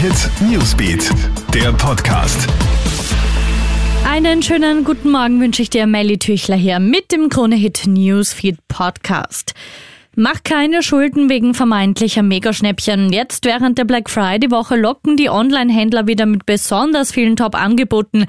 Hit Newsbeat, der Podcast. Einen schönen guten Morgen wünsche ich dir, Melly Tüchler hier mit dem Krone Hit Newsfeed Podcast. Mach keine Schulden wegen vermeintlicher Megaschnäppchen. Jetzt während der Black Friday Woche locken die Online-Händler wieder mit besonders vielen Top-Angeboten.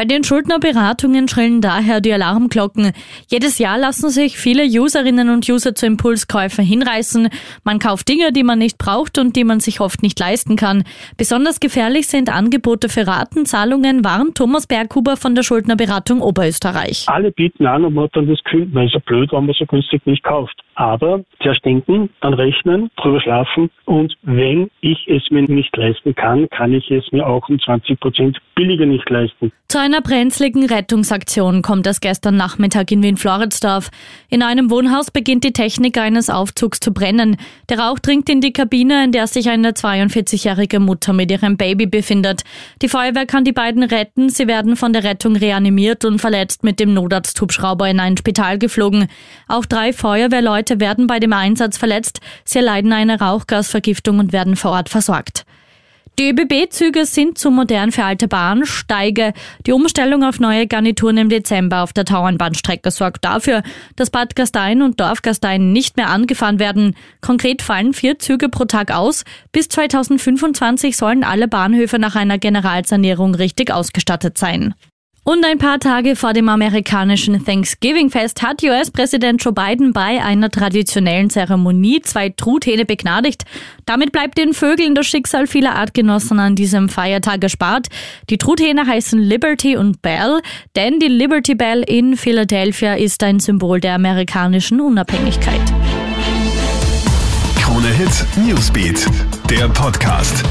Bei den Schuldnerberatungen schrillen daher die Alarmglocken. Jedes Jahr lassen sich viele Userinnen und User zu Impulskäufen hinreißen. Man kauft Dinge, die man nicht braucht und die man sich oft nicht leisten kann. Besonders gefährlich sind Angebote für Ratenzahlungen, warnt Thomas Berghuber von der Schuldnerberatung Oberösterreich. Alle bieten an und man hat dann das Gefühl, man ist ja blöd, wenn man so günstig nicht kauft. Aber zuerst denken, dann rechnen, drüber schlafen und wenn ich es mir nicht leisten kann, kann ich es mir auch um 20 Prozent billiger nicht leisten. Zu einer brenzligen Rettungsaktion kommt es gestern Nachmittag in Wien-Floridsdorf. In einem Wohnhaus beginnt die Technik eines Aufzugs zu brennen. Der Rauch dringt in die Kabine, in der sich eine 42-jährige Mutter mit ihrem Baby befindet. Die Feuerwehr kann die beiden retten. Sie werden von der Rettung reanimiert und verletzt mit dem Notarzthubschrauber in ein Spital geflogen. Auch drei Feuerwehrleute werden bei dem Einsatz verletzt. Sie erleiden eine Rauchgasvergiftung und werden vor Ort versorgt. Die ÖBB-Züge sind zu modern für alte Bahnsteige. Die Umstellung auf neue Garnituren im Dezember auf der Tauernbahnstrecke sorgt dafür, dass Bad Gastein und Dorf Gastein nicht mehr angefahren werden. Konkret fallen vier Züge pro Tag aus. Bis 2025 sollen alle Bahnhöfe nach einer Generalsanierung richtig ausgestattet sein. Und ein paar Tage vor dem amerikanischen Thanksgiving-Fest hat US-Präsident Joe Biden bei einer traditionellen Zeremonie zwei Truthähne begnadigt. Damit bleibt den Vögeln das Schicksal vieler Artgenossen an diesem Feiertag erspart. Die Truthähne heißen Liberty und Bell, denn die Liberty Bell in Philadelphia ist ein Symbol der amerikanischen Unabhängigkeit. Krone Hit Newsbeat, der Podcast.